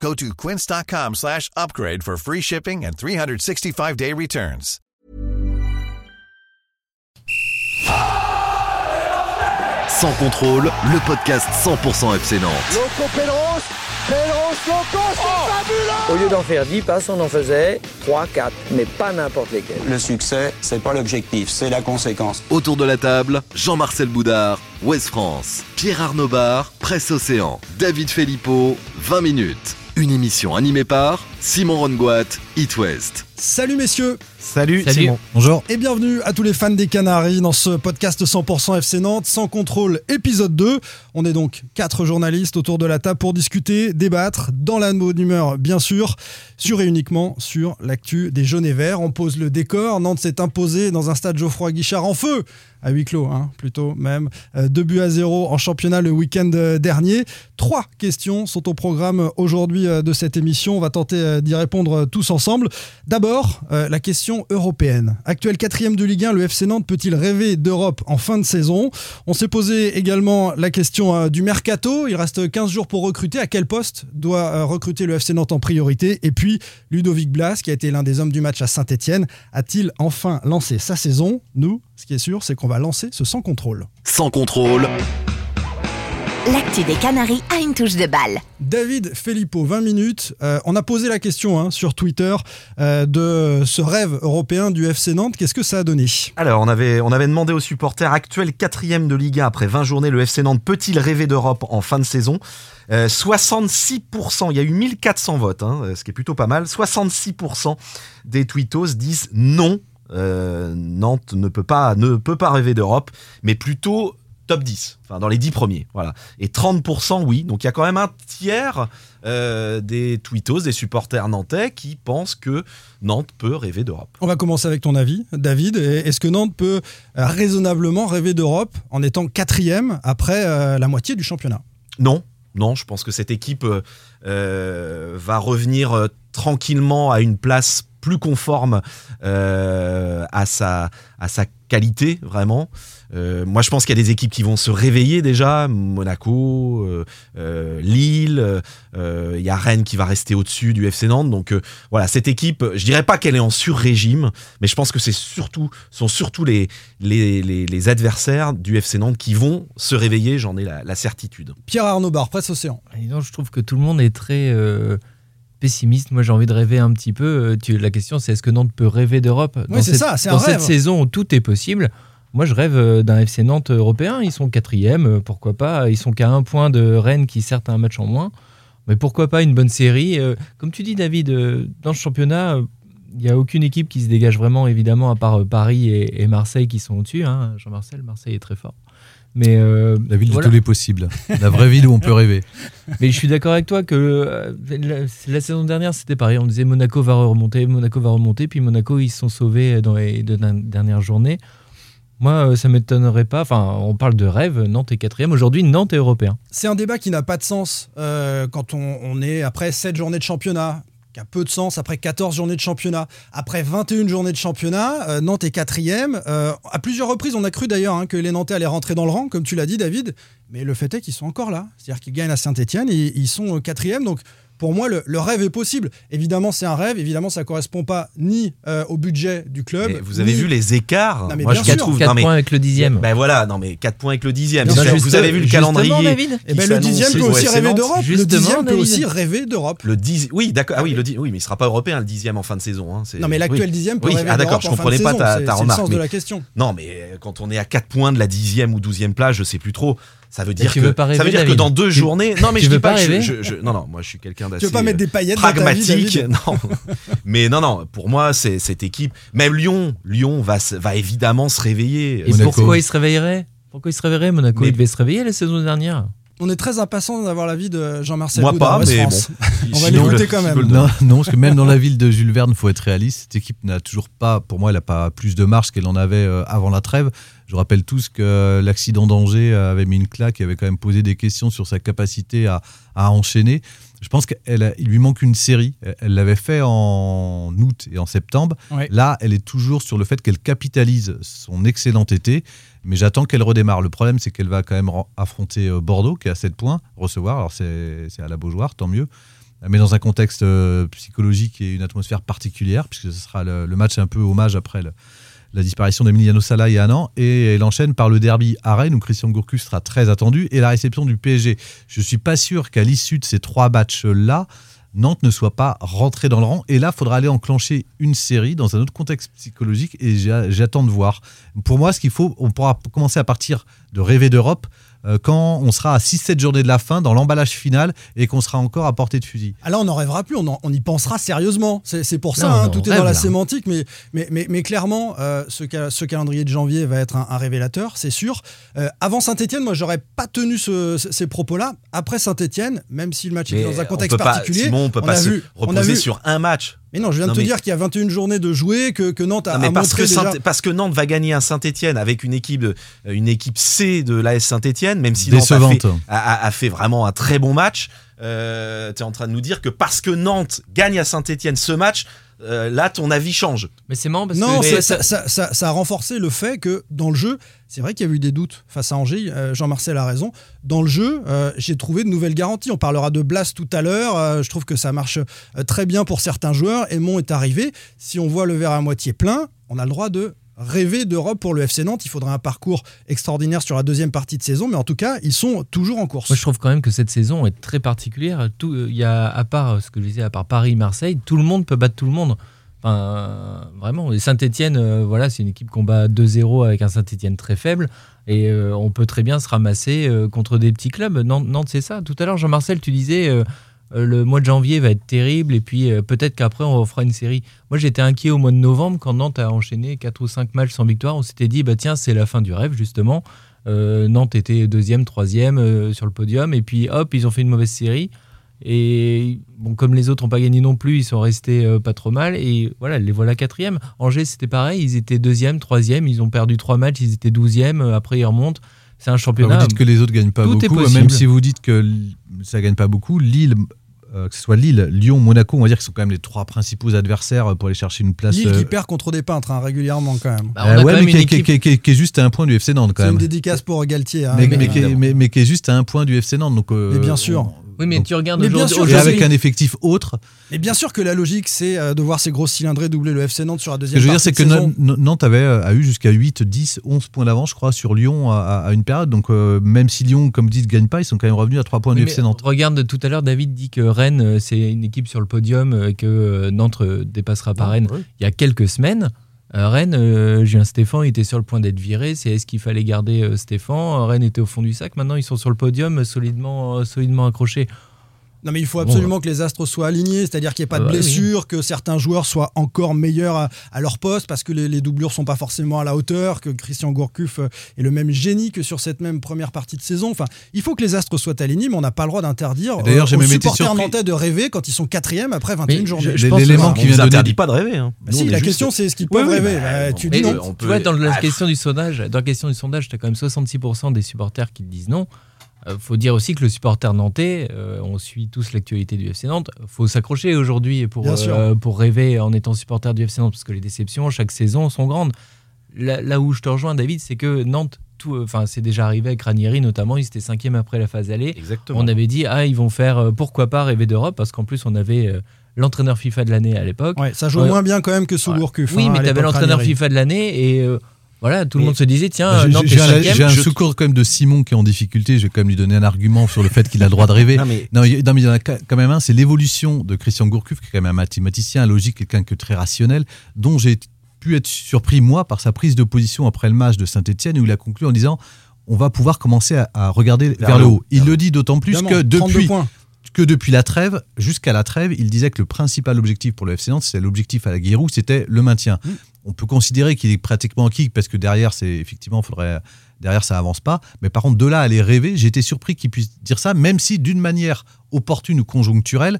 Go to quince.com slash upgrade for free shipping and 365-day returns. Sans contrôle, le podcast 100% FC Nantes. Loco Pedros, Pedros, Loco, c'est fabuleux Au lieu d'en faire 10 passes, on en faisait 3, 4, mais pas n'importe lesquels. Le succès, c'est pas l'objectif, c'est la conséquence. Autour de la table, Jean-Marcel Boudard, Ouest France, Pierre Arnaud Bar, Presse Océan, David Filippo, 20 minutes. Une émission animée par Simon Rongoat, It West. Salut messieurs Salut, Salut. Simon. Bonjour. et bienvenue à tous les fans des Canaries dans ce podcast 100% FC Nantes sans contrôle épisode 2. On est donc quatre journalistes autour de la table pour discuter, débattre dans la bonne humeur bien sûr, sur et uniquement sur l'actu des jaunes et verts. On pose le décor, Nantes s'est imposé dans un stade Geoffroy Guichard en feu à huis clos, hein, plutôt même. Euh, deux buts à zéro en championnat le week-end euh, dernier. Trois questions sont au programme aujourd'hui euh, de cette émission. On va tenter d'y répondre tous ensemble. D'abord, la question européenne. Actuel quatrième de Ligue 1, le FC Nantes peut-il rêver d'Europe en fin de saison? On s'est posé également la question du mercato. Il reste 15 jours pour recruter. À quel poste doit recruter le FC Nantes en priorité? Et puis, Ludovic Blas, qui a été l'un des hommes du match à Saint-Etienne, a-t-il enfin lancé sa saison? Nous, ce qui est sûr, c'est qu'on va lancer ce sans contrôle. Sans contrôle, L'actu des Canaries a une touche de balle. David Filippo, 20 minutes. Euh, on a posé la question hein, sur Twitter euh, de ce rêve européen du FC Nantes. Qu'est-ce que ça a donné Alors, on avait, on avait demandé aux supporters actuels quatrième de Liga après 20 journées, le FC Nantes peut-il rêver d'Europe en fin de saison? Euh, 66%, il y a eu 1400 votes, hein, ce qui est plutôt pas mal. 66% des tweetos disent non, euh, Nantes ne peut pas, ne peut pas rêver d'Europe, mais plutôt top 10, enfin dans les 10 premiers. Voilà. Et 30% oui, donc il y a quand même un tiers euh, des tweetos, des supporters nantais qui pensent que Nantes peut rêver d'Europe. On va commencer avec ton avis, David. Est-ce que Nantes peut euh, raisonnablement rêver d'Europe en étant quatrième après euh, la moitié du championnat? Non, non, je pense que cette équipe va revenir tranquillement à une place plus conforme euh, à, sa, à sa qualité, vraiment. Euh, moi, je pense qu'il y a des équipes qui vont se réveiller déjà. Monaco, euh, euh, Lille, euh, il y a Rennes qui va rester au-dessus du FC Nantes. Donc euh, voilà, cette équipe, je dirais pas qu'elle est en sur-régime, mais je pense que c'est surtout, sont surtout les, les, les, les adversaires du FC Nantes qui vont se réveiller, j'en ai la, la certitude. Pierre Arnaud Bar, Presse Océan. Et donc, je trouve que tout le monde est très euh, pessimiste. Moi, j'ai envie de rêver un petit peu. Euh, tu- la question, c'est est-ce que Nantes peut rêver d'Europe Oui, Dans c'est cette- ça, c'est un Dans cette saison où tout est possible, moi, je rêve euh, d'un FC Nantes européen. Ils sont quatrième, euh, pourquoi pas Ils sont qu'à un point de Rennes, qui certes a un match en moins. Mais pourquoi pas une bonne série? Comme tu dis, David, dans ce championnat, il n'y a aucune équipe qui se dégage vraiment, évidemment, à part Paris et, et Marseille qui sont au-dessus. hein. Jean-Marcel, Marseille est très fort. Mais euh, La ville voilà. de tous les possibles. La vraie ville où on peut rêver. Mais je suis d'accord avec toi que euh, la, la saison dernière, c'était pareil. On disait Monaco va remonter, Monaco va remonter, puis Monaco, ils se sont sauvés dans les deux dernières journées. Moi, euh, ça m'étonnerait pas. Enfin, on parle de rêve. Nantes est quatrième. Aujourd'hui, Nantes est européen. C'est un débat qui n'a pas de sens euh, quand on, on est après 7 journées de championnat, peu de sens après 14 journées de championnat. Après 21 journées de championnat, euh, Nantes est quatrième. Euh, à plusieurs reprises, on a cru d'ailleurs hein, que les Nantais allaient rentrer dans le rang, comme tu l'as dit, David. Mais le fait est qu'ils sont encore là. C'est-à-dire qu'ils gagnent à Saint-Etienne et ils sont quatrième. Donc pour moi, le, le rêve est possible. Évidemment, c'est un rêve. Évidemment, ça correspond pas ni euh, au budget du club. Mais vous avez ni- vu les écarts Non, mais Moi, bien je sûr. trouve. 4 non, mais- points avec le dixième. Ben voilà, non mais 4 points avec le dixième. Bien Vous, avez- vous avez vu le Justement, calendrier David. Eh ben, le dixième peut au aussi rêver d'Europe. Le dixième peut aussi rêver d'Europe. Le 10 oui, d'accord. Ah oui, le dix- oui, mais il sera pas européen le dixième en fin de saison. hein, Non, mais l'actuel oui. dixième peut Oui, rêver ah, d'accord, d'Europe je en fin de comprenais pas saison. ta- ta C'est le remarque, sens de la question. Non, mais euh, quand on est à 4 points de la dixième ou douzième place, je sais plus trop. Ça veut dire tu que veux pas ça veut dire que dans deux Tu- journées. Non, mais tu je veux dis pas, pas que je- rêver je, je- Non, non, moi je suis quelqu'un d'assez. Tu veux pas mettre des paillettes dans ta vie, pragmatique, non. Mais non, non. Pour moi, c'est cette équipe. Même Lyon, Lyon va évidemment se réveiller. Et Monaco. pourquoi il se réveillerait? Pourquoi il se réveillerait Monaco, Mais- il devait se réveiller la saison dernière. On est très impatient d'avoir l'avis de Jean-Marcel Moi pas, mais France. bon. On va l'écouter quand même. Non, non, parce que même dans la ville de Jules Verne, faut être réaliste. Cette équipe n'a toujours pas, pour moi, elle n'a pas plus de marche qu'elle en avait euh, avant la trêve. Je rappelle tous que l'accident d'Angers avait mis une claque, et avait quand même posé des questions sur sa capacité à, à enchaîner. Je pense qu'il lui manque une série. Elle l'avait fait en août et en septembre. Ouais. Là, elle est toujours sur le fait qu'elle capitalise son excellent été, mais j'attends qu'elle redémarre. Le problème, c'est qu'elle va quand même affronter euh, Bordeaux, qui est à 7 points, recevoir. Alors, c'est c'est à la Beaujoire, tant mieux. Mais dans un contexte euh, psychologique et une atmosphère particulière, puisque ce sera le, le match un peu hommage après le- la disparition d'Emiliano Sala il y a un an. Et elle enchaîne par le derby à Rennes, où Christian Gourcuff sera très attendu, et la réception du PSG. Je ne suis pas sûr qu'à l'issue de ces trois matchs-là, Nantes ne soit pas rentré dans le rang. Et là, il faudra aller enclencher une série dans un autre contexte psychologique et j'attends de voir. Pour moi, ce qu'il faut, on pourra commencer à partir de rêver d'Europe euh, quand on sera à 6-7 journées de la fin, dans l'emballage final et qu'on sera encore à portée de fusil. Ah là, on n'en rêvera plus, on, en- on y pensera sérieusement. C'est c'est pour ça, Non, hein, non, tout on est dans la là. sémantique, mais, mais, mais, mais clairement, euh, ce, ca- ce calendrier de janvier va être un, un révélateur, c'est sûr. Euh, avant Saint-Etienne, moi, j'aurais pas tenu ce- ce- ces propos-là. Après Saint-Etienne, même si le match Mais est dans un on contexte peut pas- particulier, Simon, on peut on pas a se vu- on a reposer vu- sur un match. Mais non, je viens Non, de te mais- dire qu'il y a 21 journées de jouer, que, que Nantes a, Non, mais a parce montré que, déjà... Parce que Nantes va gagner un Saint-Etienne avec une équipe, de- une équipe C de l'AS Saint-Etienne, même si Nantes a fait, a, a- a fait vraiment un très bon match. Euh, tu es en train de nous dire que parce que Nantes gagne à Saint-Etienne ce match, euh, là ton avis change. Mais c'est marrant parce Non, que. ça, ça- ça- ça- ça a renforcé le fait que dans le jeu, c'est vrai qu'il y a eu des doutes face à Angers, euh, Jean-Marcel a raison. Dans le jeu, euh, j'ai trouvé de nouvelles garanties. On parlera de Blas tout à l'heure. euh, je trouve que ça marche très bien pour certains joueurs. Aymon est arrivé. Si on voit le verre à moitié plein, on a le droit de rêver d'Europe pour le FC Nantes. Il faudra un parcours extraordinaire sur la deuxième partie de saison, mais en tout cas, ils sont toujours en course. Moi, je trouve quand même que cette saison est très particulière. Tout, euh, il y a, à part euh, ce que je disais, à part Paris, Marseille, tout le monde peut battre tout le monde. Enfin, euh, vraiment. Et Saint-Etienne, voilà, c'est une équipe qu'on bat 2-0 avec un Saint-Etienne très faible. Et on peut très bien se ramasser contre des petits clubs. Nantes, c'est ça. Tout à l'heure, Jean-Marcel, tu disais. Euh, le mois de janvier va être terrible et puis euh, peut-être qu'après on fera une série. Moi j'étais inquiet au mois de novembre quand Nantes a enchaîné 4 ou 5 matchs sans victoire. On s'était dit bah tiens c'est la fin du rêve justement. Euh, Nantes était deuxième, troisième sur le podium et puis hop ils ont fait une mauvaise série. Et bon, comme les autres n'ont pas gagné non plus, ils sont restés pas trop mal. Et voilà, les voilà quatrième. Angers, c'était pareil. Ils étaient deuxième, troisième. Ils ont perdu trois matchs. Ils étaient douzième. Après, ils remontent. C'est un championnat. Vous dites que les autres gagnent pas Tout beaucoup, possible. même si vous dites que ça gagne pas beaucoup, Lille, euh, que ce soit Lille, Lyon, Monaco, on va dire que ce sont quand même les trois principaux adversaires pour aller chercher une place. Lille euh, qui perd contre des peintres hein, régulièrement quand même. Bah, on euh, a ouais, quand même mais une qui, équipe- est juste à un point du FC Nantes quand C'est une même. dédicace pour Galtier. hein, Mais, mais- mais qui est, mais- mais qui est juste à un point du FC Nantes. Donc, euh, Mais bien sûr. on- Oui, mais donc- tu regardes Mais bien aujourd'hui. avec un effectif autre. Et bien sûr que la logique, c'est euh, de voir ces grosses cylindrées doubler le FC Nantes sur la Ce deuxième que je veux dire, c'est que saison. Nantes avait, euh, a eu jusqu'à 8, 10, 11 points d'avance, je crois, sur Lyon à, une période. Donc, euh, même si Lyon, comme dit, ne gagne pas, ils sont quand même revenus à 3 points Oui, du FC Nantes. Regarde, tout à l'heure, David dit que Rennes, c'est une équipe sur le podium, que Nantes dépassera pas Rennes. Il y a quelques semaines, Rennes, euh, Julien Stéphan était sur le point d'être viré. C'est est-ce qu'il fallait garder euh, Stéphan Euh, Rennes était au fond du sac. Maintenant, ils sont sur le podium, euh, solidement, euh, solidement accrochés. Non, mais il faut Bon, absolument que les astres soient alignés, c'est-à-dire qu'il n'y ait pas de bah oui. blessures, que certains joueurs soient encore meilleurs à, à leur poste, parce que les, les doublures sont pas forcément à la hauteur, que Christian Gourcuff euh, est le même génie que sur cette même première partie de saison. Enfin, il faut que les astres soient alignés, mais on n'a pas le droit d'interdire D'ailleurs, euh, j'ai aux supporters nantais de rêver quand ils sont quatrième après 21 Mais journées. L'élément qui vient de pas de rêver. hein. Bah Nous, si, la juste- question c'est est-ce qu'ils Oui, peuvent oui, rêver bah, Bah, Tu dis non. on Tu vois, dans la question du sondage, dans la question du sondage, tu as quand même 66% des supporters qui te disent non. Euh, faut dire aussi que le supporter nantais, euh, on suit tous l'actualité du FC Nantes, faut s'accrocher aujourd'hui pour, euh, pour rêver en étant supporter du FC Nantes, parce que les déceptions, chaque saison, sont grandes. Là, là où je te rejoins, David, c'est que Nantes, tout, euh, enfin, c'est déjà arrivé avec Ranieri notamment, ils étaient cinquième après la phase aller. Exactement. On avait dit, ah, ils vont faire, pourquoi pas rêver d'Europe, parce qu'en plus, on avait l'entraîneur FIFA de l'année à l'époque. Ouais, ça joue Ouais. moins bien quand même que sous Ouais. Gourcuff. Oui, hein, mais tu avais l'entraîneur. FIFA de l'année et euh, voilà, tout le monde se disait tiens, J'ai- Nantes est J'ai un, Je- secours quand même de Simon qui est en difficulté. Je vais quand même lui donner un argument sur le fait qu'il a le droit de rêver. Non, mais Non, il y, non, mais il y en a quand même un, c'est l'évolution de Christian Gourcuff, qui est quand même un mathématicien, un logique, quelqu'un que très rationnel, dont j'ai pu être surpris, moi, par sa prise de position après le match de Saint-Etienne, où il a conclu en disant on va pouvoir commencer à, à regarder vers, le haut. Il le dit d'autant plus Évidemment, que 32 depuis, que depuis la trêve, jusqu'à la trêve, il disait que le principal objectif pour le FC Nantes, c'était l'objectif à la Giroud, c'était le maintien. Mm. On peut considérer qu'il est pratiquement acquis parce que derrière, c'est effectivement, il faudrait derrière ça avance pas. Mais par contre, de là à aller rêver, j'ai été surpris qu'il puisse dire ça, même si d'une manière opportune ou conjoncturelle,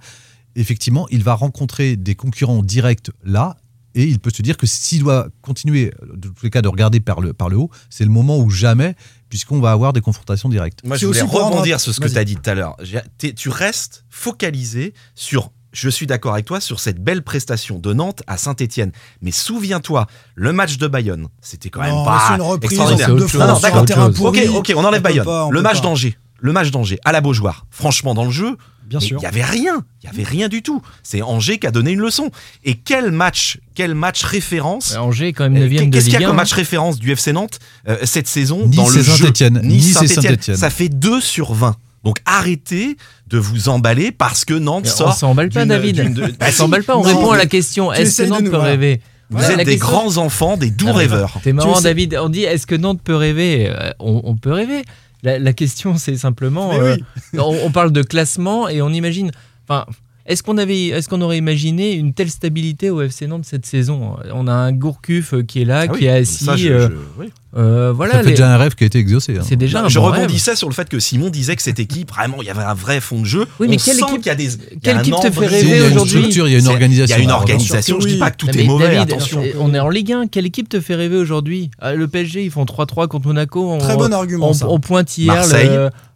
effectivement, il va rencontrer des concurrents directs là. Et il peut se dire que s'il doit continuer, de tous les cas, de regarder par le, par le haut, c'est le moment où jamais, puisqu'on va avoir des confrontations directes. Moi, je voulais rebondir sur ce que tu as dit tout à l'heure. Tu restes focalisé sur, je suis d'accord avec toi, sur cette belle prestation de Nantes à Saint-Etienne. Mais souviens-toi, le match de Bayonne, c'était quand même Non, pas une reprise extraordinaire. Non, non, d'accord. terrain Ok, pourri. Ok, ok, on enlève peut Bayonne. pas, on le match d'Angers. Le match d'Angers à la Beaujoire. Franchement, dans le jeu, Bien mais sûr. il y avait rien. Il y avait rien du tout. C'est Angers qui a donné une leçon. Et quel match, quel match référence Angers est quand même euh, 9 de Qu'est-ce qu'il y a 1. comme match référence du FC Nantes euh, cette saison Nice dans le jeu? Saint-Étienne. Nice et Saint-Étienne. Saint-Étienne. Ça fait 2 sur 20. Donc arrêtez de vous emballer parce que Nantes Mais On sort. s'emballe pas, David. On Bah si, s'emballe pas, on non, répond à la question. Est-ce que Nantes nous- peut voilà. rêver Vous Voilà, êtes des question- grands enfants, des doux Ah, rêveurs. C'est marrant, David. On dit est-ce que Nantes peut rêver Euh, on, on peut rêver. La, la question, c'est simplement. Euh, oui. on, on parle de classement et on imagine. Enfin, est-ce qu'on avait, est-ce qu'on aurait imaginé une telle stabilité au FC Nantes cette saison? On a un Gourcuff euh, qui est là, Ah oui, qui est assis. ça, je- euh, je- oui. euh, voilà. ça fait les- déjà un rêve qui a été exaucé. hein. C'est déjà un je bon rêve. rebondissais sur le fait que Simon disait que cette équipe, vraiment, il y avait un vrai fond de jeu. Oui, mais On quelle sent équipe- qu'il y a des. il y a quelle équipe te fait rêver Il y a une aujourd'hui? Structure, il y a une organisation. Il y a une organisation. Je dis oui. pas que tout Non, est mauvais, David, attention. on est en Ligue 1. Quelle équipe te fait rêver aujourd'hui? Ah, Le PSG, ils font 3-3 contre Monaco. On, Très bon argument, on, ça.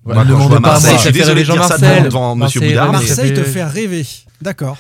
Moi, Ouais, quand le je monde vois Marseille, ça je suis désolé de dire ça Jean-Marcel. devant Monsieur Marseille, Boudard, Marseille te fait rêver. D'accord.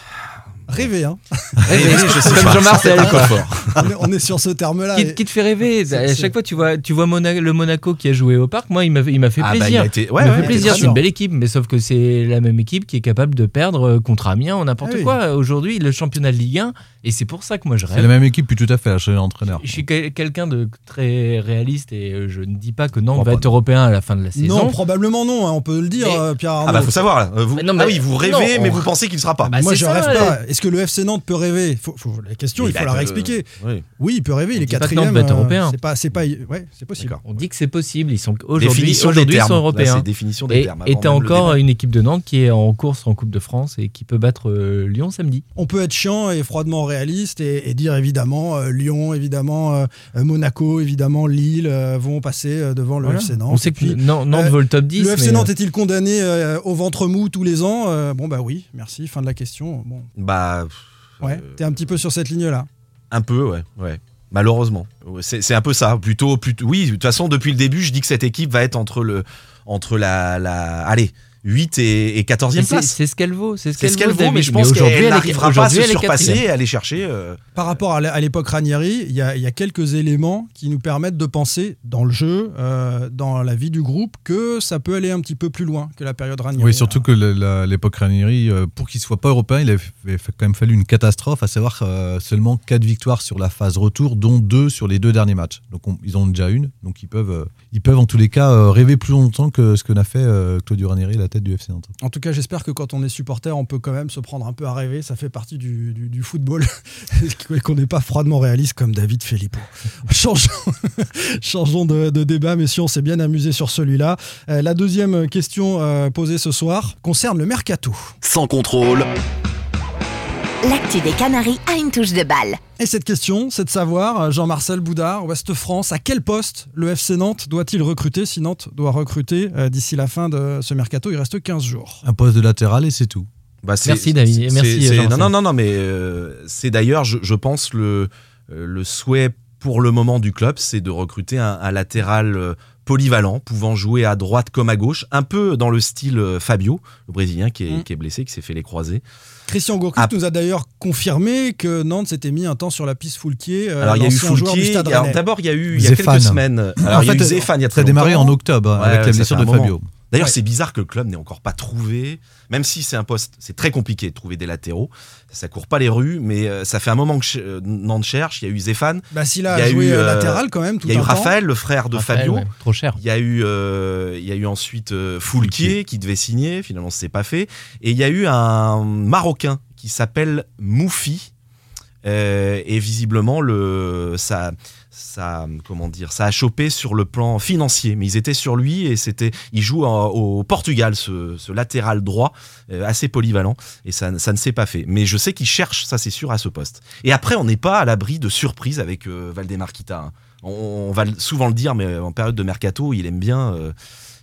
Rêver, hein. Rêver, je sais comme Jean-Marcel. c'est on, est, on est sur ce terme-là. Qui, et- qui te fait rêver C'est- À c'est- chaque fois, tu vois, tu vois Mona- le Monaco qui a joué au parc. Moi, il m'a fait, il m'a fait Ah, bah, il plaisir. été- il ouais, ouais, fait plaisir. C'est une belle équipe, mais sauf que c'est la même équipe qui est capable de perdre euh, contre Amiens ou n'importe Ah oui. quoi. Aujourd'hui, le championnat de Ligue 1, et c'est pour ça que moi je C'est rêve. la même équipe, puis tout à fait, chez l'entraîneur. Je suis quel- quelqu'un de très réaliste et euh, je ne dis pas que Nantes va pas, être européen à la fin de la saison. Non, probablement non, hein, on peut le dire, Mais- euh, Pierre Arnaud. Ah bah faut savoir là. Vous, Mais non, mais- ah oui, vous rêvez, non, on- mais vous pensez qu'il ne sera pas. Bah, Moi, c'est je ça, rêve pas. Est-ce que le FC Nantes peut rêver faut, faut- La question, il faut la euh, réexpliquer. oui. Oui, il peut rêver, il On est dit pas que quatrième. Nantes va être euh, européen. C'est pas, c'est pas, ouais, c'est possible. On dit que c'est possible. Ils sont aujourd'hui, Définition des aujourd'hui ils sont Là, européens. c'est définition des Et termes. et t'as encore une équipe de Nantes qui est en course en Coupe de France et qui peut battre euh, Lyon samedi. On peut être chiant et froidement réaliste et, et dire évidemment euh, Lyon, évidemment euh, euh, Monaco, évidemment Lille euh, vont passer euh, devant le Voilà. FC Nantes. On sait que Nantes euh, vaut le top 10. le FC Nantes euh, est-il condamné euh, au ventre mou tous les ans Euh, Bon bah oui, merci. Fin de la question. Bon, Bah, ouais, euh, t'es un petit peu sur cette ligne-là. Un peu, ouais. ouais. Malheureusement. C'est un peu ça. Plutôt, plutôt. Oui, de toute façon, depuis le début, je dis que cette équipe va être entre, le, entre la, la. Allez, 8 et, et 14e c'est- place. C'est ce qu'elle vaut. C'est ce qu'elle ce vaut, David. mais je pense qu'elle n'arrivera pas à se surpasser et aller chercher. euh, Par rapport à l'é- à l'époque Ranieri, il y, a, il y a quelques éléments qui nous permettent de penser dans le jeu, euh, dans la vie du groupe, que ça peut aller un petit peu plus loin que la période Ranieri. Oui, surtout que l'époque Ranieri, euh, pour qu'il soit pas européen, il avait quand même fallu une catastrophe, à savoir euh, seulement 4 victoires sur la phase retour, dont 2 sur les deux derniers matchs. Donc on- ils en ont déjà une, donc ils peuvent, euh, ils peuvent en tous les cas euh, rêver plus longtemps que ce que n'a fait euh, Claudio Ranieri à la tête du FC Nantes. En tout cas, j'espère que quand on est supporter, on peut quand même se prendre un peu à rêver. Ça fait partie du, du- du football. Et qu'on n'est pas froidement réaliste comme David Filippo. Changeons, changeons de, de débat, messieurs. On s'est bien amusé sur celui-là. Euh, la deuxième question euh, posée ce soir concerne le mercato. Sans contrôle, L'actu des Canaries a une touche de balle. Et cette question, c'est de savoir, euh, Jean-Marcel Boudard, Ouest France, à quel poste le FC Nantes doit-il recruter si Nantes doit recruter euh, d'ici la fin de ce mercato? Il reste 15 jours. Un poste de latéral et c'est tout. Bah, c'est- Merci, David, merci. Non, non, non, non, mais euh, c'est d'ailleurs, je, je pense, le, le souhait pour le moment du club, c'est de recruter un, un latéral polyvalent, pouvant jouer à droite comme à gauche, un peu dans le style euh, Fabio, le Brésilien qui est, Mm. qui est blessé, qui s'est fait les croisés. Christian Gourcuff Ah. nous a d'ailleurs confirmé que Nantes s'était mis un temps sur la piste Foulquier, euh, Alors il y a eu Foulquier, d'abord il y a eu il y a Zéphane. quelques semaines. Alors En il y a eu fait, Zéphane il y a Ça très a démarré en octobre Ouais, avec ouais, la ça blessure de moment. D'ailleurs, Ouais. c'est bizarre que le club n'ait encore pas trouvé, même si c'est un poste, c'est très compliqué de trouver des latéraux. Ça court pas les rues, mais euh, ça fait un moment que euh, Nantes cherche. Il y a eu Zéphane, Bah, s'il a, il y a joué eu, euh, latéral quand même tout il y a eu temps. Raphaël, le frère de Raphaël, Fabio. ouais, trop cher. Il y a eu, euh, il y a eu ensuite euh, Foulquier qui devait signer, finalement c'est pas fait. Et il y a eu un Marocain qui s'appelle Moufi. Euh, et visiblement, le, sa, ça, comment dire, ça a chopé sur le plan financier. Mais ils étaient sur lui et c'était, il joue au Portugal, ce, ce latéral droit euh, assez polyvalent et ça, ça ne s'est pas fait. Mais je sais qu'il cherche, ça c'est sûr, à ce poste. Et après, on n'est pas à l'abri de surprises avec euh, Valdemar Kita. hein. On, on va souvent le dire, mais en période de mercato, il aime bien. euh,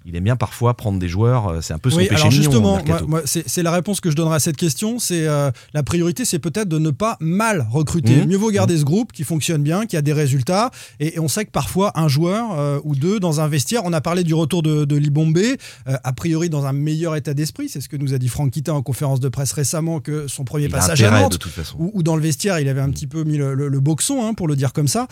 il aime bien parfois prendre des joueurs, euh, c'est un peu son Oui, péché alors mignon. justement, c'est la réponse que je donnerai à cette question. C'est euh, la priorité, c'est peut-être de ne pas mal recruter. Mhm. Mieux vaut garder ce groupe qui fonctionne bien, qui a des résultats. Et, et on sait que parfois un joueur euh, ou deux dans un vestiaire. On a parlé du retour de, de Libombe, euh, a priori dans un meilleur état d'esprit. C'est ce que nous a dit Franck Kita en conférence de presse récemment que son premier Il passage à Nantes ou, dans le vestiaire, il avait un petit peu mis le, le- le boxon, hein, pour le dire comme ça.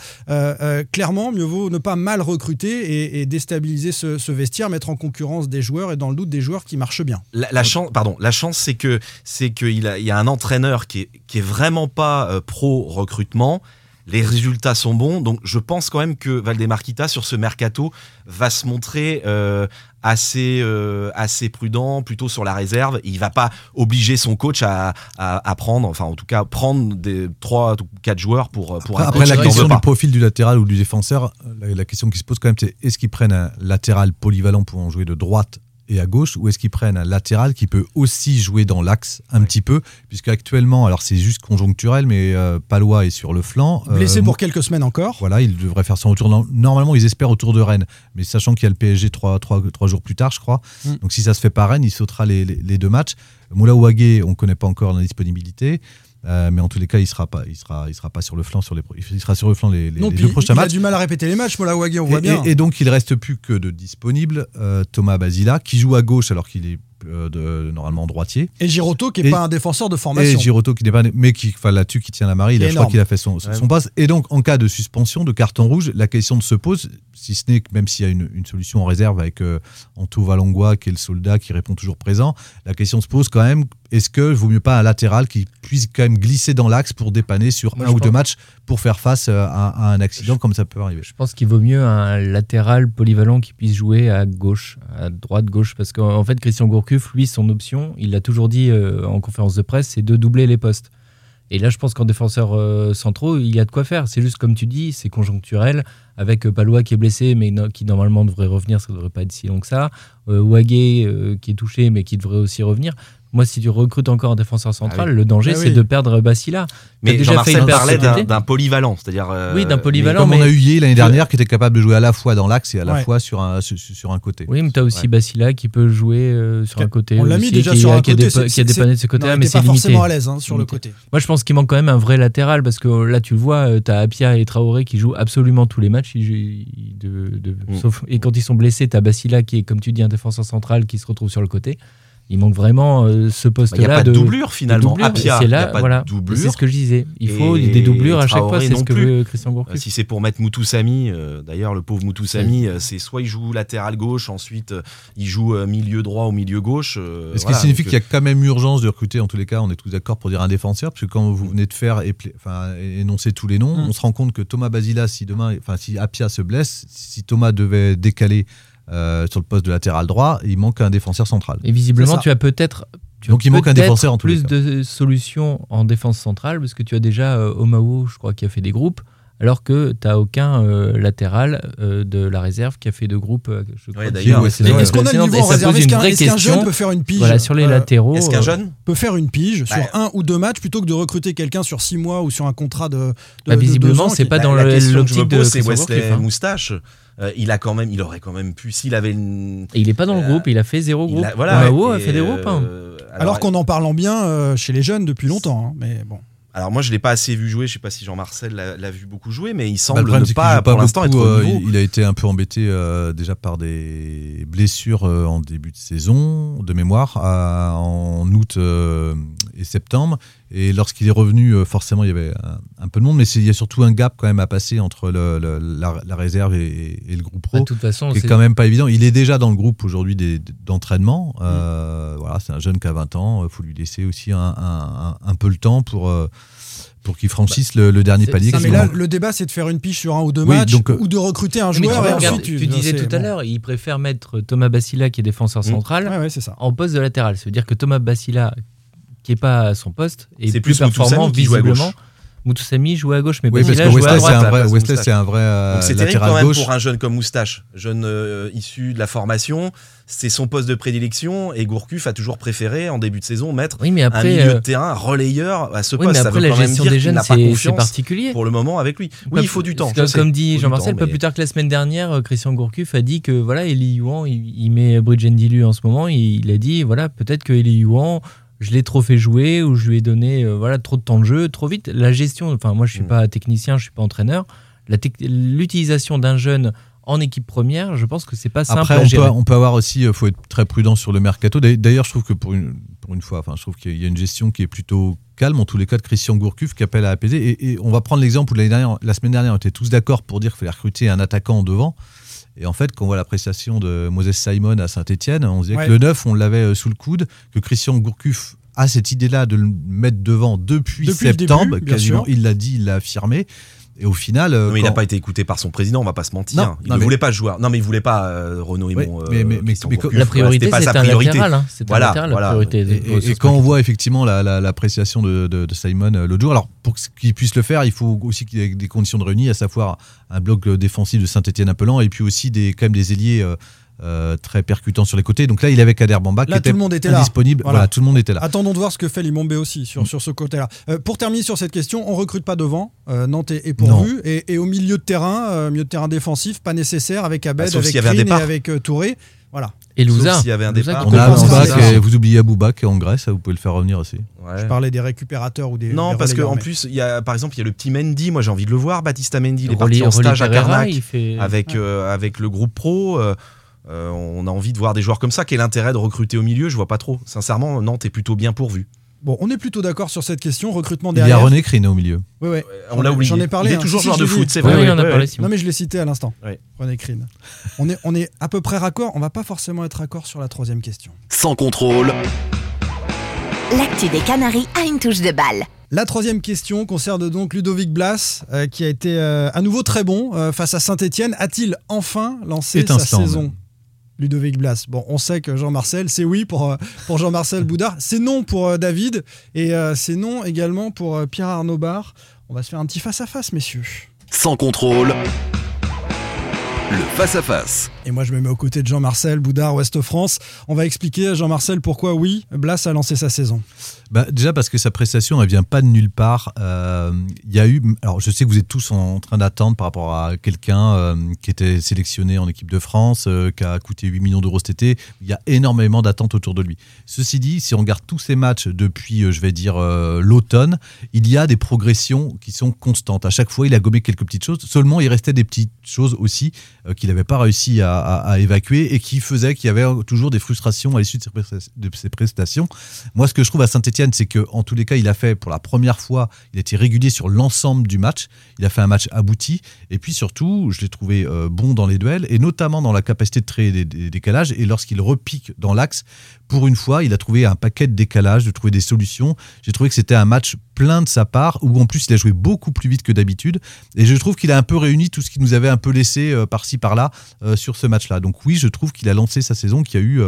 Clairement, mieux vaut ne pas mal recruter et, et déstabiliser ce, ce vestiaire, mettre en concurrence des joueurs et dans le doute des joueurs qui marchent bien. La, chance, pardon, la chance, c'est que c'est qu'il y a un entraîneur qui est, qui est vraiment pas euh, pro recrutement. Les résultats sont bons, donc je pense quand même que Valdemar Kita sur ce mercato va se montrer euh, assez euh, assez prudent, plutôt sur la réserve. Il va pas obliger son coach à, à, à prendre, enfin en tout cas prendre des trois ou quatre joueurs pour pour un Après, coach la question du profil du latéral ou du défenseur, la, la question qui se pose quand même, c'est est-ce qu'ils prennent un latéral polyvalent pour en jouer de droite et à gauche, ou est-ce qu'ils prennent un latéral qui peut aussi jouer dans l'axe un petit peu, puisque actuellement, alors c'est juste conjoncturel, mais euh, Palois est sur le flanc. euh, Blessé pour quelques semaines encore. Voilà, il devrait faire son retour. Normalement, ils espèrent autour de Rennes, mais sachant qu'il y a le PSG trois, trois, trois jours plus tard, je crois. Mm. Donc si ça se fait pas Rennes, il sautera les, les- les deux matchs. Moula Ouagé, on ne connaît pas encore la disponibilité. Euh, mais en tous les cas, il sera pas, il sera, il sera pas sur le flanc sur les, il sera sur le flanc les, les- Non, les puis deux prochains il a matchs. du mal à répéter les matchs, Mola Wagé, on voit Et, bien. et- et donc, il reste plus que de disponible euh, Thomas Basila, qui joue à gauche alors qu'il est euh, de- normalement droitier. Et Giroto, qui n'est Et- pas un défenseur de Et formation. Giroto qui n'est pas, mais qui, enfin là-dessus, qui tient la marée. Il a, je crois qu'il a fait son, son, Ouais. son passe. Et donc, en cas de suspension, de carton rouge, la question se pose, si ce n'est que même s'il y a une, une solution en réserve avec Anto Valongua, qui est le soldat qui répond toujours présent, la question se pose quand même est-ce que vaut mieux pas un latéral qui puisse quand même glisser dans l'axe pour dépanner sur Moi, un ou deux matchs pour faire face euh, à, à un accident comme ça peut arriver? Je pense qu'il vaut mieux un latéral polyvalent qui puisse jouer à gauche, à droite, gauche. Parce qu'en en fait, Christian Gourcuff, lui, son option, il l'a toujours dit euh, en conférence de presse, c'est de doubler les postes. Et là, je pense qu'en défenseur euh, centraux, il y a de quoi faire. C'est juste comme tu dis, c'est conjoncturel, avec Palois qui est blessé, mais no- qui normalement devrait revenir, ça ne devrait pas être si long que ça. Euh, Wagé euh, qui est touché, mais qui devrait aussi revenir. Moi, si tu recrutes encore un défenseur central, Ah oui. le danger, Ah c'est de perdre Basila. Mais déjà Jean-Marcel parlait d'un polyvalent, c'est-à-dire euh, Oui, d'un mais- polyvalent. Comme mais- on a eu Yé l'année dernière, qui était capable de jouer à la fois dans l'axe et à la Ouais. fois sur un, sur, sur un côté. Oui, mais tu as aussi Ouais. Basila qui peut jouer euh, sur un côté. On l'a mis aussi, déjà qui, sur un qui a côté. qui a dépanné de ce côté-là, il mais c'est pas limité. forcément à l'aise hein, sur le côté. Moi, je pense qu'il manque quand même un vrai latéral parce que là, tu le vois, tu as Apia et Traoré qui jouent absolument tous les matchs. Mm. sauf, et quand ils sont blessés, tu as Basila qui est, comme tu dis, un défenseur central qui se retrouve sur le côté. Il manque vraiment euh, ce Il poste-là. n'y Bah, a pas de, de doublure finalement. doublure. Apia, c'est il n'y a là, pas voilà. de. C'est ce que je disais. Il faut Et des doublures à chaque fois. C'est ce non que plus. veut Christian Euh, Gourcuff. Si c'est pour mettre Moutoussamy, euh, d'ailleurs le pauvre Moutoussamy, euh, c'est soit il joue latéral gauche, ensuite euh, il joue euh, milieu droit ou milieu gauche. euh, Est-ce voilà, qui signifie qu'il y a quand même urgence de recruter, en tous les cas, on est tous d'accord pour dire un défenseur, parce que quand vous venez de faire enfin, énoncer tous les noms, Mm. on se rend compte que Thomas Basila, si demain, enfin si Apia se blesse, si Thomas devait décaler euh, sur le poste de latéral droit, il manque un défenseur central. Et visiblement, tu as peut-être. Donc, il manque un défenseur en tous les plus cas. de solutions en défense centrale parce que tu as déjà euh, Omao, je crois, qui a fait des groupes, alors que tu n'as aucun euh, latéral euh, de la réserve qui a fait de groupe. euh, je crois, Ouais, d'ailleurs, ouais. Est-ce qu'on a le niveau en ça réserve pose Est-ce une qu'un qu'un question. jeune peut faire une pige Voilà, sur les euh, latéraux. Est-ce qu'un euh, jeune peut faire une pige sur Bah, un ou deux matchs plutôt que de recruter quelqu'un sur six mois ou sur un contrat de. de- Bah, visiblement, c'est pas Bah, dans la l'optique de c'est Wesley hein. Moustache. Euh, il a quand même, il aurait quand même pu s'il avait une. Et il est pas dans le Euh, groupe, il a fait zéro groupe. a- voilà. A fait des groupes. hein. euh, Alors qu'en en parlant bien chez les jeunes depuis longtemps. hein, mais bon. Alors moi je l'ai pas assez vu jouer, je sais pas si Jean-Marcel l'a vu beaucoup jouer, mais il Bah, semble ne pas, joue pour l'instant être au euh, niveau. il, il a été un peu embêté euh, déjà par des blessures euh, en début de saison, de mémoire, à- en août euh, et septembre. Et lorsqu'il est revenu, euh, forcément, il y avait un, un peu de monde, mais il y a surtout un gap quand même à passer entre le- le- la, la réserve et, et le groupe Bah, pro. De toute façon, qui est c'est- quand même pas évident. Il est déjà dans le groupe aujourd'hui d'entraînement. Mm. Euh, Voilà, c'est un jeune qui a 20 ans. Il faut lui laisser aussi un, un- un- un peu le temps pour, euh, pour qu'il franchisse le, le dernier palier. Mais là, le débat, c'est de faire une pige sur un ou deux Oui, matchs donc, euh, ou de recruter un Mais tu, joueur et ensuite tu tu- disais tout à l'heure, il préfère mettre Thomas Basila, qui est défenseur Mm. central, Ouais, ouais, c'est ça. en poste de latéral. Ça veut dire que Thomas Basila, qui est pas à son poste, est C'est plus, plus performant qui joue à gauche. visiblement. Moutoussamy jouait à gauche, mais Oui, parce que Wesley, c'est un vrai, Wesley, Moustache. c'est un vrai euh, c'est terrible latéral quand même gauche. pour un jeune comme Moustache, jeune euh, issu de la formation. C'est son poste de prédilection et Gourcuff a toujours préféré en début de saison mettre Oui, mais un après, milieu euh, de terrain relayeur à ce oui, poste. mais ça après veut la quand même gestion dire des qu'il jeunes, n'a pas c'est particulier. pour le moment avec lui. Oui, Pas- il faut du temps. Comme, dit Jean-Marcel, temps, pas mais- plus tard que la semaine dernière, euh, Christian Gourcuff a dit que voilà, Eli Youan, il, il met Bridge Dilu en ce moment. Il, il a dit voilà, peut-être que Eli Youan, je l'ai trop fait jouer ou je lui ai donné euh, voilà trop de temps de jeu, trop vite. La gestion, enfin moi je suis Mm. pas technicien, je suis pas entraîneur. L'utilisation d'un jeune en équipe première, je pense que c'est pas simple Après, à on peut, gérer. on peut avoir aussi, il faut être très prudent sur le mercato. D'ailleurs- je trouve que pour une, pour une fois, enfin, je trouve qu'il y a une gestion qui est plutôt calme, en tous les cas, de Christian Gourcuff qui appelle à apaiser. Et, et on va prendre l'exemple où dernière, la semaine dernière, on était tous d'accord pour dire qu'il fallait recruter un attaquant en devant. Et en fait, quand on voit la prestation de Moses Simon à Saint-Etienne, on se Ouais. que le 9, on l'avait euh, sous le coude, que Christian Gourcuff a cette idée-là de le mettre devant depuis, septembre, début, quasiment. Il l'a dit, il l'a affirmé. Et au final. euh, Non, mais il n'a pas été écouté par son président, on va pas se mentir. Non, il non, ne mais- voulait pas jouer. Non, mais il voulait pas euh, Renaud Oui, Aymon. mais- euh, mais- mais-. La priorité, Voilà, c'est c'était un pas sa priorité. latéral. hein. Voilà, latéral, la priorité. Et, de- et- et quand on voit effectivement la- la- l'appréciation de, de- de Simon euh, l'autre jour, alors pour qu'il puisse le faire, il faut aussi qu'il y ait des conditions de réunies, à savoir un bloc défensif de Saint-Etienne appelant et puis aussi des, quand même des ailiers euh, euh, très percutants sur les côtés. Donc là, il avait Kader Bamba qui était tout le monde était là. indisponible. Voilà. Voilà. tout le monde était là. Attendons de voir ce que fait Limombe aussi sur, Mm. sur ce côté-là. Euh, pour terminer sur cette question, on recrute pas devant. Euh, Nantes est, est pourvu. Et, et au milieu de terrain, euh, milieu de terrain défensif, pas nécessaire avec Abed, Bah, sauf avec y avait un Green et avec euh, Touré. Voilà. Et Louza. S'il y avait un Louza départ. On a vous oubliez Aboubak en Grèce, vous pouvez le faire revenir aussi. Ouais. Je parlais des récupérateurs ou des. Non, des parce qu'en mais- plus, il y a, par exemple, il y a le petit Mendy. Moi, j'ai envie de le voir. Baptista Mendy, il est parti en stage à Carnac il fait- avec, euh, avec le groupe pro. euh, euh, on a envie de voir des joueurs comme ça. Quel intérêt de recruter au milieu? Je vois pas trop. Sincèrement, Nantes est plutôt bien pourvu. Bon, on est plutôt d'accord sur cette question. Recrutement Il y a derrière. René Crine au milieu. Ouais, ouais. On l'a oublié. J'en ai parlé. Il est hein. toujours Si, joueur si, de foot, c'est Oui, vrai. oui, on en a parlé. Non, mais je l'ai cité à l'instant. René Crine. On est, on est à peu près raccord. On va pas forcément être raccord sur la troisième question. Sans contrôle, L'actu des Canaries a une touche de balle. La troisième question concerne donc Ludovic Blas, euh, qui a été euh, à nouveau très bon euh, face à Saint-Etienne. A-t-il enfin lancé Étincelant, sa saison? Ludovic Blas. Bon, on sait que Jean-Marcel, c'est oui pour, euh, pour Jean-Marcel Boudard. C'est non pour euh, David. Et euh, c'est non également pour euh, Pierre Arnaud Bar. On va se faire un petit face-à-face, messieurs. sans contrôle, le face-à-face. Et moi, je me mets aux côtés de Jean-Marcel Boudard, Ouest France. On va expliquer à Jean-Marcel pourquoi, oui, Blas a lancé sa saison. Bah, déjà parce que sa prestation, elle vient pas de nulle part. Euh, Il y a eu, alors je sais que vous êtes tous en train d'attendre par rapport à quelqu'un euh, qui était sélectionné en équipe de France, euh, qui a coûté 8 millions d'euros cet été. Il y a énormément d'attentes autour de lui. Ceci dit, si on regarde tous ses matchs depuis, euh, je vais dire, euh, l'automne, il y a des progressions qui sont constantes. À chaque fois, il a gommé quelques petites choses. Seulement, il restait des petites choses aussi euh, qu'il n'avait pas réussi à, à- évacuer et qui faisaient qu'il y avait toujours des frustrations à l'issue de ses prestations. Moi, ce que je trouve à Saint-Etienne, c'est que en tous les cas, il a fait pour la première fois, il a été régulier sur l'ensemble du match. Il a fait un match abouti. Et puis surtout, je l'ai trouvé euh, bon dans les duels et notamment dans la capacité de créer des décalages. Et lorsqu'il repique dans l'axe, pour une fois, il a trouvé un paquet de décalages, de trouver des solutions. J'ai trouvé que c'était un match plein de sa part, où en plus il a joué beaucoup plus vite que d'habitude. Et je trouve qu'il a un peu réuni tout ce qui nous avait un peu laissé euh, par-ci par-là euh, sur ce match-là. Donc oui, je trouve qu'il a lancé sa saison, qu'il y a eu...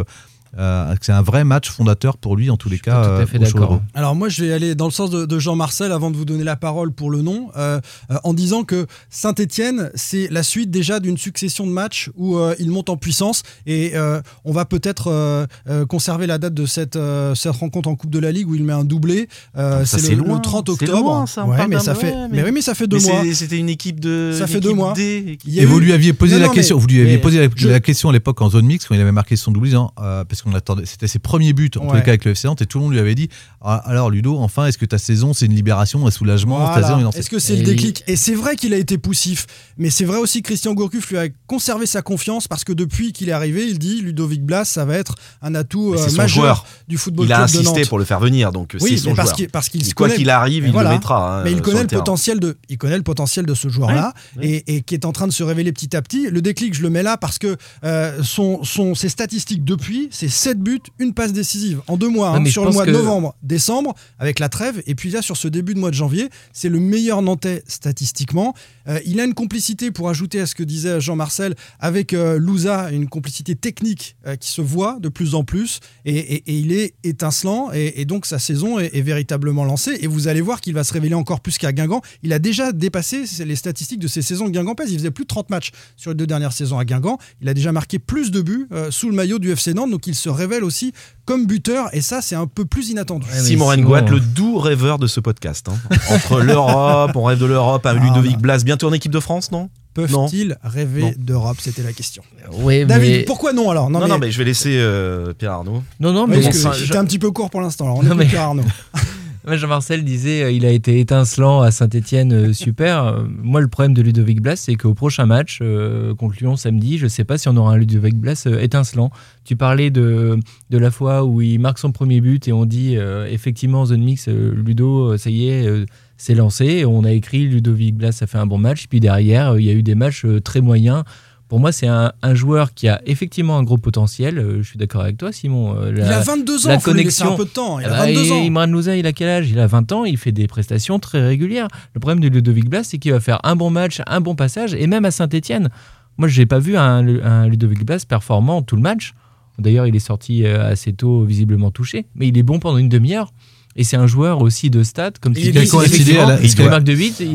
euh, c'est un vrai match fondateur pour lui en tous les cas. pas tout à fait euh, d'accord. Alors moi, je vais aller dans le sens de, de Jean-Marcel avant de vous donner la parole pour le nom, euh, euh, en disant que Saint-Étienne, c'est la suite déjà d'une succession de matchs où euh, il monte en puissance et euh, on va peut-être conserver la date de cette, euh, cette rencontre en Coupe de la Ligue où il met un doublé. Euh, Ah, c'est le, le 30 c'est octobre. loin, ça, ouais, mais ça fait, mais... mais- oui, mais ça fait deux Mais mois. C'était une équipe de. Ça fait deux mois. D, Et vous lui aviez posé Non, la non, question, mais- vous lui aviez mais posé la, je- la question à l'époque en zone mixte quand il avait marqué son doublé, disant, euh, parce qu'on attendait, c'était ses premiers buts en tous Ouais. les cas avec le FC Nantes, et tout le monde lui avait dit, Ah, alors Ludo, enfin, est-ce que ta saison c'est une libération, un soulagement, Voilà. Est-ce que c'est le déclic? Et c'est vrai qu'il a été poussif, mais c'est vrai aussi que Christian Gourcuff lui a conservé sa confiance parce que depuis qu'il est arrivé, il dit Ludovic Blas, ça va être un atout euh, majeur joueur. du football Il a club de insisté Nantes. pour le faire venir, donc Oui, c'est son parce joueur. qu'il parce qu'il se Quoi qu'il arrive, il voilà. le mettra. hein, Mais il connaît le, terrain. potentiel de, il connaît le potentiel de ce joueur-là et, et qui est en train de se révéler petit à petit. Le déclic, je le mets là parce que euh, son, son, ses statistiques depuis, c'est 7 buts, une passe décisive en deux mois, hein, sur le mois de que- novembre, décembre, avec la trêve, et puis là sur ce début de mois de janvier, c'est le meilleur Nantais statistiquement. Euh, il a une complicité, pour ajouter à ce que disait Jean-Marcel, avec euh, Louza, une complicité technique euh, qui se voit de plus en plus, et, et- et il est étincelant, et, et donc sa saison est, est véritablement lancée, et vous allez voir qu'il va se révéler encore plus qu'à Guingamp. Il a déjà dépassé les statistiques de ses saisons de Guingampaises, il faisait plus de 30 matchs sur les deux dernières saisons à Guingamp, il a déjà marqué plus de buts euh, sous le maillot du FC Nantes, donc il se révèle aussi comme buteur, et ça c'est un peu plus inattendu. Simon Rengoat, le doux rêveur de ce podcast. hein. Entre l'Europe, on rêve de l'Europe, un Ludovic Blas, bientôt en équipe de France, non? Peuvent-ils rêver Non. d'Europe? C'était la question. David, mais- pourquoi non alors? Non, non, mais, je vais laisser euh, Pierre Arnaud. Non, non, mais j'étais je- un petit peu court pour l'instant. On Non, écoute mais- Pierre Arnaud. Jean-Marcel disait euh, il a été étincelant à Saint-Etienne, super. Euh, moi, le problème de Ludovic Blas, c'est qu'au prochain match euh, contre Lyon samedi, je ne sais pas si on aura un Ludovic Blas euh, étincelant. Tu parlais de, de la fois où il marque son premier but et on dit euh, effectivement, Zone Mix, euh, Ludo, euh, ça y est, euh, c'est lancé. On a écrit Ludovic Blas a fait un bon match. Puis derrière, euh, il y a eu des matchs euh, très moyens. Pour moi, c'est un, un joueur qui a effectivement un gros potentiel. Euh, je suis d'accord avec toi, Simon. Euh, Il a 22 ans, la faut lui connexion. un peu de temps. Il Ah a bah, 22 et ans. Imran Louza, il a quel âge? Il a 20 ans, il fait des prestations très régulières. Le problème de Ludovic Blas, c'est qu'il va faire un bon match, un bon passage, et même à Saint-Etienne. Moi, je n'ai pas vu un, un Ludovic Blas performant tout le match. D'ailleurs, il est sorti euh, assez tôt, visiblement touché, mais il est bon pendant une demi-heure. Et c'est un joueur aussi de stats, comme Il tu est dis, décisif. effectivement, Il doit- il doit marque de 8. Il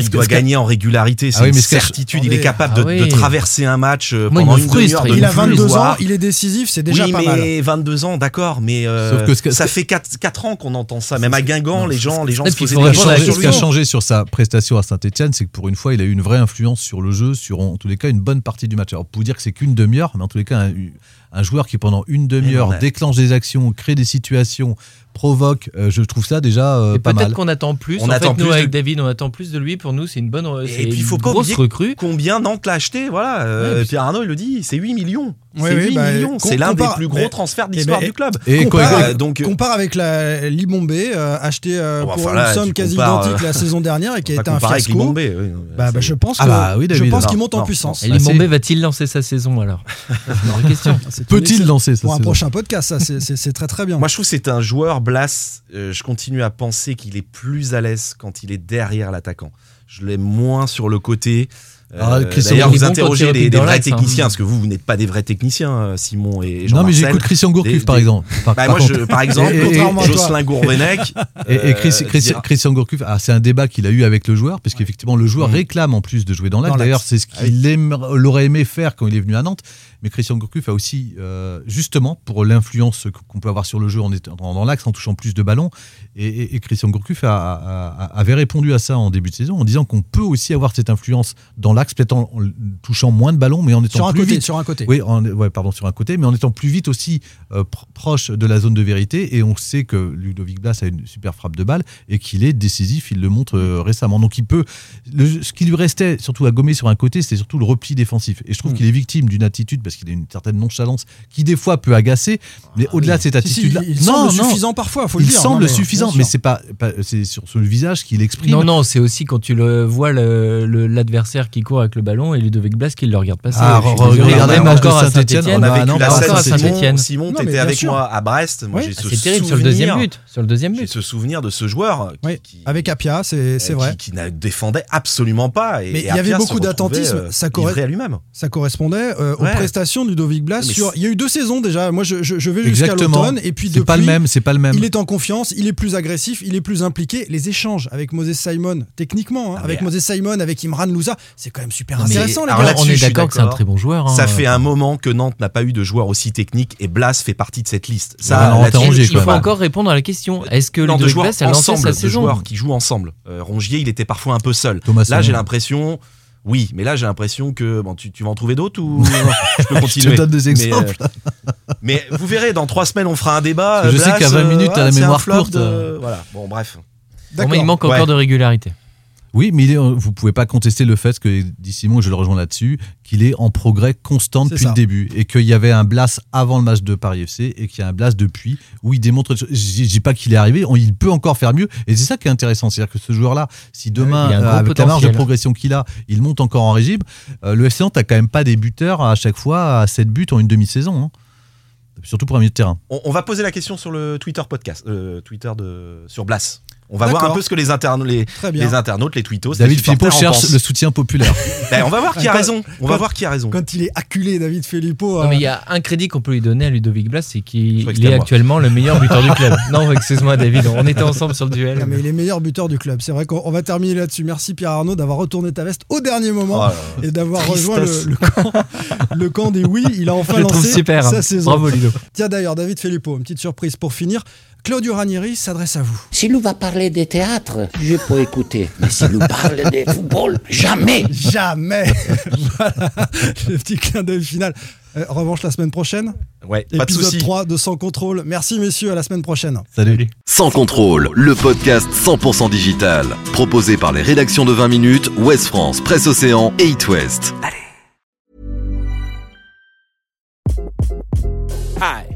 il doit gagner en régularité, c'est Ah oui, une mais certitude. Il est Attendez. capable Ah de, oui. de traverser un match euh, pendant une frustre, demi-heure. de il Il a ne plus le 22 ans, il est décisif, c'est déjà oui, pas mais mal. 22 ans, d'accord, mais euh, ça fait 4, ans qu'on entend ça. Même à Guingamp, les gens, les gens Et se posaient des Ce qui a répondre à la questions changé- ce qui a changé sur sa prestation à Saint-Etienne, c'est que pour une fois, il a eu une vraie influence sur le jeu, sur en tous les cas une bonne partie du match. Alors, vous dire que c'est qu'une demi-heure, mais en tous les cas, un, joueur qui pendant une demi-heure ouais. déclenche des actions, crée des situations, provoque, euh, je trouve ça déjà euh, Et pas peut-être mal. qu'on attend plus. On en attend fait, nous, plus avec de- David, on attend plus de lui. Pour nous, c'est une bonne, Et puis, il faut pas grosse oublier recrue. Combien Nantes l'a acheté Voilà, euh, Ouais, puis- Pierre Arnaud il le dit, c'est 8 millions. C'est oui, 8 bah, millions. C'est l'un des plus gros mais- transferts de l'histoire ben, du club. Et Compare, quand- Euh, donc, compare avec la Libombé, euh, acheté euh, Oh, bah, pour voilà, une somme quasi compares, identique euh, la saison dernière et qui a été un fiasco. Libombé, Bah, je pense Ah pense qu'il monte en puissance. Et Limbombe c'est- va-t-il lancer sa saison alors? Une Peut-il lancer ça Pour un prochain podcast, ça, c'est très très bien. Moi, je trouve que c'est un joueur, Blas. euh, je continue à penser qu'il est plus à l'aise quand il est derrière l'attaquant. Je l'ai moins sur le côté. Euh, Ah, Christian, D'ailleurs, vous interrogez des, des vrais hein. techniciens, parce que vous, vous n'êtes pas des vrais techniciens, euh, Simon et jean Non, mais j'écoute Christian Gourcuff, Des- par exemple. Par, Bah, par moi, je, par exemple, Et- Contrairement. Jocelyn Gourvenec. Et, et Chris- euh, Chris- Christian Gourcuff, ah, c'est un débat qu'il a eu avec le joueur, parce qu'effectivement, le joueur Mhm. réclame en plus de jouer dans l'axe. D'ailleurs, c'est ce qu'il aime- l'aurait aimé faire quand il est venu à Nantes. Mais Christian Gourcuff a aussi, euh, justement, pour l'influence qu'on peut avoir sur le jeu en étant dans l'axe, en touchant plus de ballons, et, Christian Gourcuff a- a- a- avait répondu à ça en début de saison en disant qu'on peut aussi avoir cette influence dans l'axe, peut-être en, en touchant moins de ballons, mais en étant sur un plus côté, vite. sur un côté. Oui, en- ouais, pardon, sur un côté, mais en étant plus vite aussi euh, pr- proche de la zone de vérité. Et on sait que Ludovic Blas a une super frappe de balle et qu'il est décisif, il le montre euh, récemment. Donc il peut. le- ce qui lui restait, surtout à gommer sur un côté, c'était surtout le repli défensif. Et je trouve Mm. qu'il est victime d'une attitude, parce qu'il a une certaine nonchalance qui des fois peut agacer, mais au-delà de cette Si, si, attitude-là. il semble suffisant parfois, faut le il dire. semble Non, mais, suffisant, mais c'est pas, pas- c'est sur ce visage qu'il exprime. Non, non, c'est aussi quand tu le vois le- le- l'adversaire qui court avec le ballon et Ludovic Blas qui le regarde passer. Ah, regardez même encore à Saint-Étienne, Saint-Étienne. On a Ah, vécu non, la scène, Simon, t'étais avec moi à Brest. Moi, Ouais. j'ai Ah, ce C'est terrible sur le deuxième but. Sur le deuxième J'ai but. ce souvenir de ce joueur avec Apia, c'est c'est euh, vrai. qui, ne défendait absolument pas. Mais il y avait beaucoup d'attentisme, euh, ça correspond- livré à lui-même. Ça correspondait euh, aux prestations de Ludovic Blas. Il y a eu deux saisons déjà. Moi, je, vais jusqu'à l'automne. Et puis C'est pas le depuis, même, c'est pas le même. Il est en confiance, il est plus agressif, il est plus impliqué. Les échanges avec Moses Simon, techniquement, hein, Ah, avec Moses Simon, avec Imran Louza, c'est quand même super mais- intéressant, les alors gars. on est je suis d'accord que c'est un très bon joueur. hein. Ça fait un moment que Nantes n'a pas eu de joueur aussi technique et Blas fait partie de cette liste. Ça, Rongier, je Il faut encore répondre à la question. Est-ce que Ludovic joueurs Blas a lancé ensemble, sa de saison joueurs qui jouent ensemble. Euh, Rongier, il était parfois un peu seul. Thomas Là, j'ai l'impression. Oui, mais là, j'ai l'impression que. Bon, tu, tu vas en trouver d'autres ou. je peux Je continuer. te donne des Mais, exemples. euh, Mais, vous verrez, dans trois semaines, on fera un débat. Parce que je sais qu'à 20 euh, minutes, t'as la mémoire courte. de- Voilà, bon, bref. Pour moi, il manque Ouais. encore de régularité. Oui, mais il est- vous pouvez pas contester le fait que, dit Simon, je le rejoins là-dessus, qu'il est en progrès constant depuis ça. le début. Et qu'il y avait un Blas avant le match de Paris FC et qu'il y a un Blas depuis où il démontre. Je dis pas qu'il est arrivé, on- il peut encore faire mieux. Et c'est ça qui est intéressant. C'est-à-dire que ce joueur-là, si demain, il a un euh, avec la marge de potentiel. progression qu'il a, il monte encore en régime, euh, le FC Nantes n'a quand même pas des buteurs à chaque fois à 7 buts en une demi-saison. hein. surtout pour un milieu de terrain. On, on va poser la question sur le Twitter podcast, euh, Twitter de sur Blas. On va voir un peu ce que les, interna- les, Très bien. les internautes, les tweetos, David en cherche le soutien populaire. Ben, on va voir qui a raison. On va quand- voir qui a raison. Quand il est acculé, David Filippo. Non, mais il y a un crédit qu'on peut lui donner à Ludovic Blas, c'est qu'il est actuellement le meilleur buteur du club. Non, excuse-moi David, on était ensemble sur le duel. Non, mais il est meilleur buteur du club. C'est vrai qu'on on va terminer là-dessus. Merci Pierre Arnaud d'avoir retourné ta veste au dernier moment Oh et d'avoir rejoint le, camp, le camp des oui. Il a enfin Je lancé super. sa hein. saison. Bravo Ludo. Tiens d'ailleurs, David Filippo, une petite surprise pour finir. Claudio Ranieri s'adresse à vous. S'il nous va parler des théâtres, je peux écouter. Mais s'il nous parle des football, jamais. Jamais Voilà le petit clin d'œil final. Euh, revanche la semaine prochaine. Ouais, pas de Épisode souci. 3 de Sans Contrôle. Merci messieurs, à la semaine prochaine. Salut. Sans contrôle, le podcast 100% digital. Proposé par les rédactions de 20 minutes, Ouest France, Presse Océan et It West. Hi,